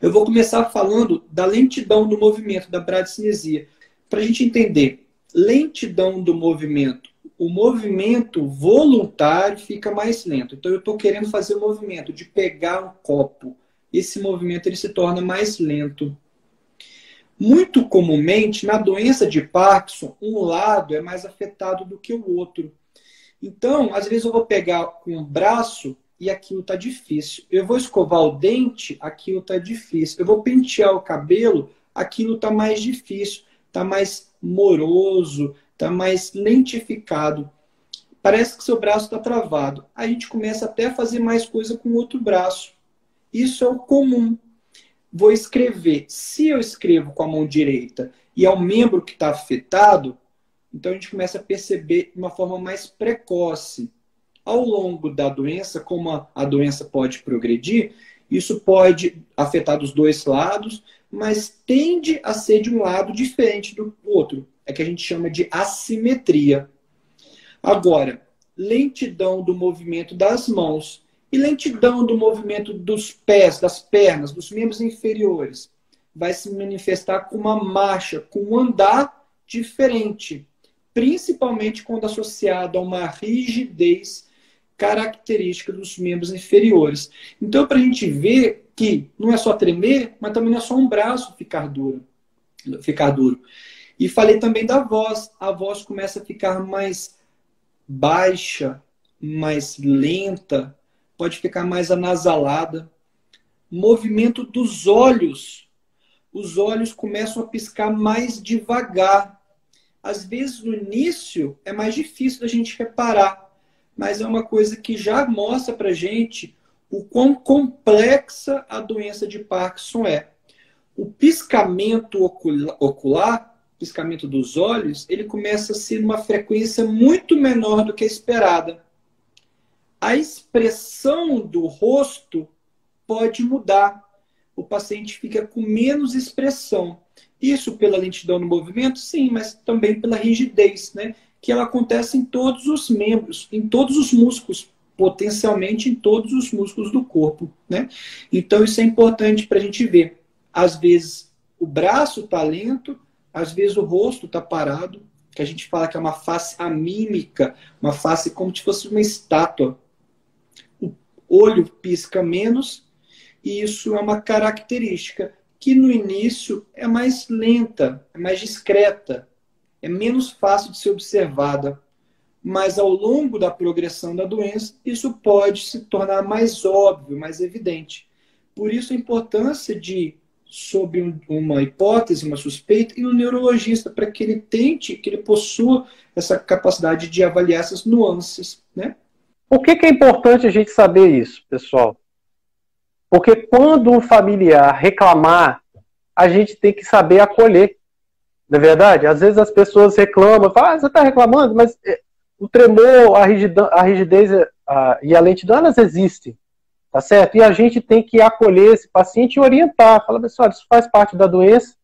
Eu vou começar falando da lentidão do movimento, da bradicinesia. Para a gente entender, lentidão do movimento. O movimento voluntário fica mais lento. Então, eu estou querendo fazer o movimento de pegar um copo. Esse movimento ele se torna mais lento. Muito comumente, na doença de Parkinson, um lado é mais afetado do que o outro. Então, às vezes eu vou pegar o braço e aquilo está difícil. Eu vou escovar o dente, aquilo está difícil. Eu vou pentear o cabelo, aquilo está mais difícil, está mais moroso, está mais lentificado. Parece que seu braço está travado. A gente começa até a fazer mais coisa com o outro braço. Isso é o comum vou escrever. Se eu escrevo com a mão direita e é o membro que está afetado, então a gente começa a perceber de uma forma mais precoce. Ao longo da doença, como a, doença pode progredir, isso pode afetar dos dois lados, mas tende a ser de um lado diferente do outro. É que a gente chama de assimetria. Agora, lentidão do movimento das mãos e lentidão do movimento dos pés, das pernas, dos membros inferiores. Vai se manifestar com uma marcha, com um andar diferente, principalmente quando associado a uma rigidez característica dos membros inferiores. Então, para a gente ver que não é só tremer, mas também não é só um braço ficar duro. Ficar duro. E falei também da voz. A voz começa a ficar mais baixa, mais lenta, pode ficar mais anasalada. Movimento dos olhos. Os olhos começam a piscar mais devagar. Às vezes, no início, é mais difícil da gente reparar, mas é uma coisa que já mostra para gente o quão complexa a doença de Parkinson é. O piscamento ocular, piscamento dos olhos, ele começa a ser uma frequência muito menor do que a esperada a expressão do rosto pode mudar. O paciente fica com menos expressão. Isso pela lentidão no movimento, sim, mas também pela rigidez, né? Que ela acontece em todos os membros, em todos os músculos, potencialmente em todos os músculos do corpo, né? Então isso é importante para a gente ver. Às vezes o braço está lento, às vezes o rosto está parado, que a gente fala que é uma face amímica, uma face como se fosse uma estátua olho pisca menos, e isso é uma característica que no início é mais lenta, é mais discreta, é menos fácil de ser observada. Mas ao longo da progressão da doença, isso pode se tornar mais óbvio, mais evidente. Por isso a importância de, sob uma hipótese, uma suspeita, e um neurologista, para que ele tente, que ele possua essa capacidade de avaliar essas nuances, né? Por que, que é importante a gente saber isso, pessoal? Porque quando um familiar reclamar, a gente tem que saber acolher. Não é verdade? Às vezes as pessoas reclamam, falam, ah, você está reclamando, mas eh, o tremor, a, rigidão, a rigidez a, e a lentidão, elas existem. Tá certo? E a gente tem que acolher esse paciente e orientar. Falar, pessoal, isso faz parte da doença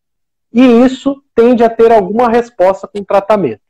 e isso tende a ter alguma resposta com o tratamento.